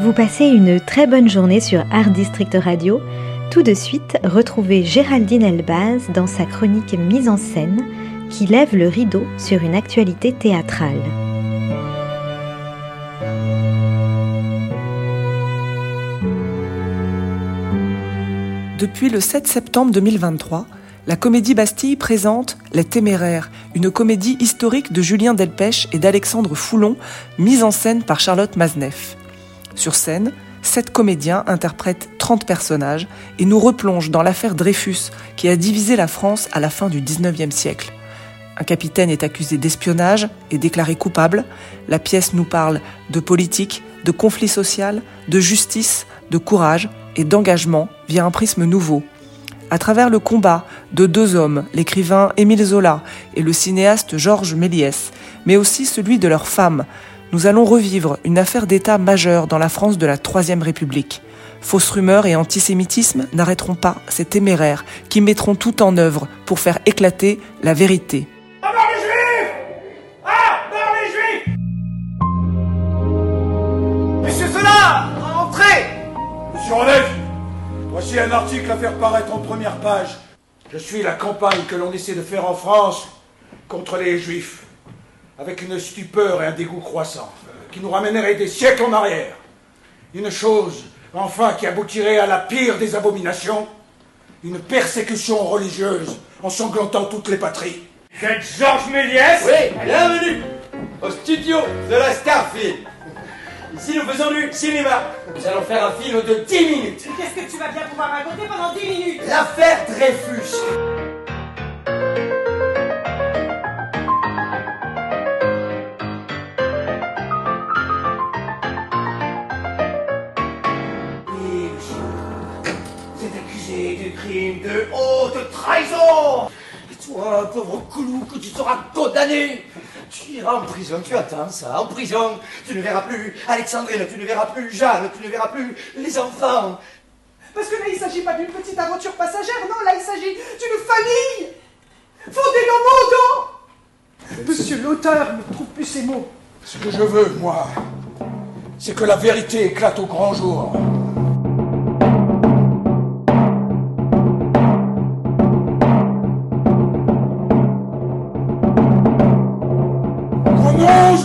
Vous passez une très bonne journée sur Art District Radio. Tout de suite, retrouvez Géraldine Elbaz dans sa chronique Mise en scène qui lève le rideau sur une actualité théâtrale. Depuis le 7 septembre 2023, la Comédie Bastille présente Les Téméraires, une comédie historique de Julien Delpech et d'Alexandre Foulon, mise en scène par Charlotte Mazneff. Sur scène, sept comédiens interprètent 30 personnages et nous replongent dans l'affaire Dreyfus qui a divisé la France à la fin du 19e siècle. Un capitaine est accusé d'espionnage et déclaré coupable. La pièce nous parle de politique, de conflit social, de justice, de courage et d'engagement via un prisme nouveau. À travers le combat de deux hommes, l'écrivain Émile Zola et le cinéaste Georges Méliès, mais aussi celui de leur femme, nous allons revivre une affaire d'État majeure dans la France de la Troisième République. Fausses rumeurs et antisémitisme n'arrêteront pas ces téméraires qui mettront tout en œuvre pour faire éclater la vérité. Voici un article à faire paraître en première page. Je suis la campagne que l'on essaie de faire en France contre les Juifs, avec une stupeur et un dégoût croissant, qui nous ramènerait des siècles en arrière. Une chose, enfin, qui aboutirait à la pire des abominations, une persécution religieuse ensanglantant toutes les patries. Vous êtes Georges Méliès Oui, bienvenue au studio de la Starfield. Ici, nous faisons du cinéma. Nous allons faire un film de 10 minutes. Qu'est-ce que tu vas bien pouvoir raconter pendant 10 minutes? L'affaire Dreyfus. Accusé du crime de haute trahison. Et toi, pauvre clou, que tu seras condamné. Tu iras en prison, tu attends ça, en prison. Tu ne verras plus Alexandrine, tu ne verras plus Jeanne, tu ne verras plus les enfants. Parce que là, il ne s'agit pas d'une petite aventure passagère, non, là, il s'agit d'une famille fondée dans mon dos Monsieur l'auteur ne trouve plus ses mots. Ce que je veux, moi, c'est que la vérité éclate au grand jour.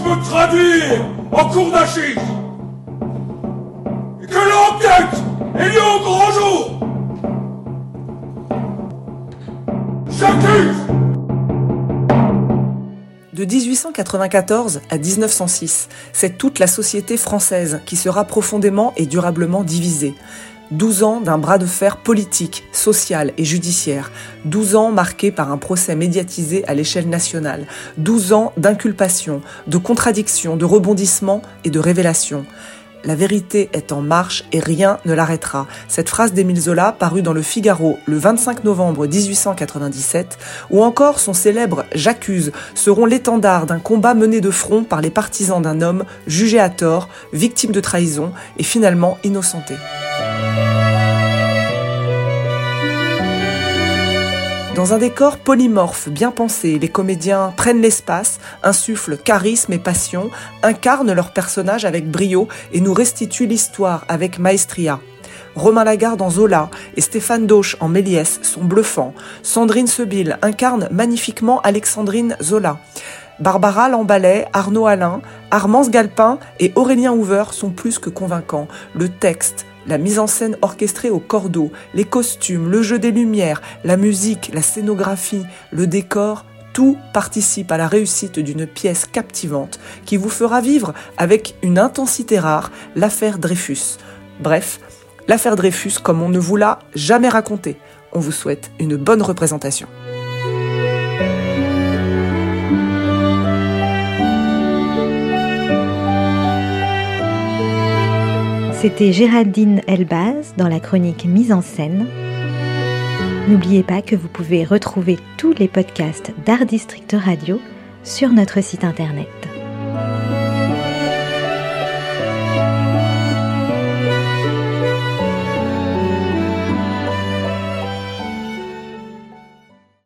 Me traduire en cours que l'enquête ait lieu au grand jour. De 1894 à 1906, c'est toute la société française qui sera profondément et durablement divisée. 12 ans d'un bras de fer politique, social et judiciaire, 12 ans marqués par un procès médiatisé à l'échelle nationale, 12 ans d'inculpation, de contradiction, de rebondissement et de révélation. La vérité est en marche et rien ne l'arrêtera. Cette phrase d'Émile Zola, parue dans le Figaro le 25 novembre 1897, ou encore son célèbre J'accuse, seront l'étendard d'un combat mené de front par les partisans d'un homme jugé à tort, victime de trahison et finalement innocenté. Dans un décor polymorphe, bien pensé, les comédiens prennent l'espace, insufflent charisme et passion, incarnent leurs personnages avec brio et nous restituent l'histoire avec maestria. Romain Lagarde en Zola et Stéphane Dauch en Méliès sont bluffants. Sandrine Sebille incarne magnifiquement Alexandrine Zola. Barbara Lamballet, Arnaud Alain, Armance Galpin et Aurélien Hoover sont plus que convaincants. Le texte, la mise en scène orchestrée au cordeau, les costumes, le jeu des lumières, la musique, la scénographie, le décor, tout participe à la réussite d'une pièce captivante qui vous fera vivre avec une intensité rare l'affaire Dreyfus. Bref, l'affaire Dreyfus comme on ne vous l'a jamais raconté. On vous souhaite une bonne représentation. C'était Géraldine Elbaz dans la chronique Mise en scène. N'oubliez pas que vous pouvez retrouver tous les podcasts d'Art District Radio sur notre site internet.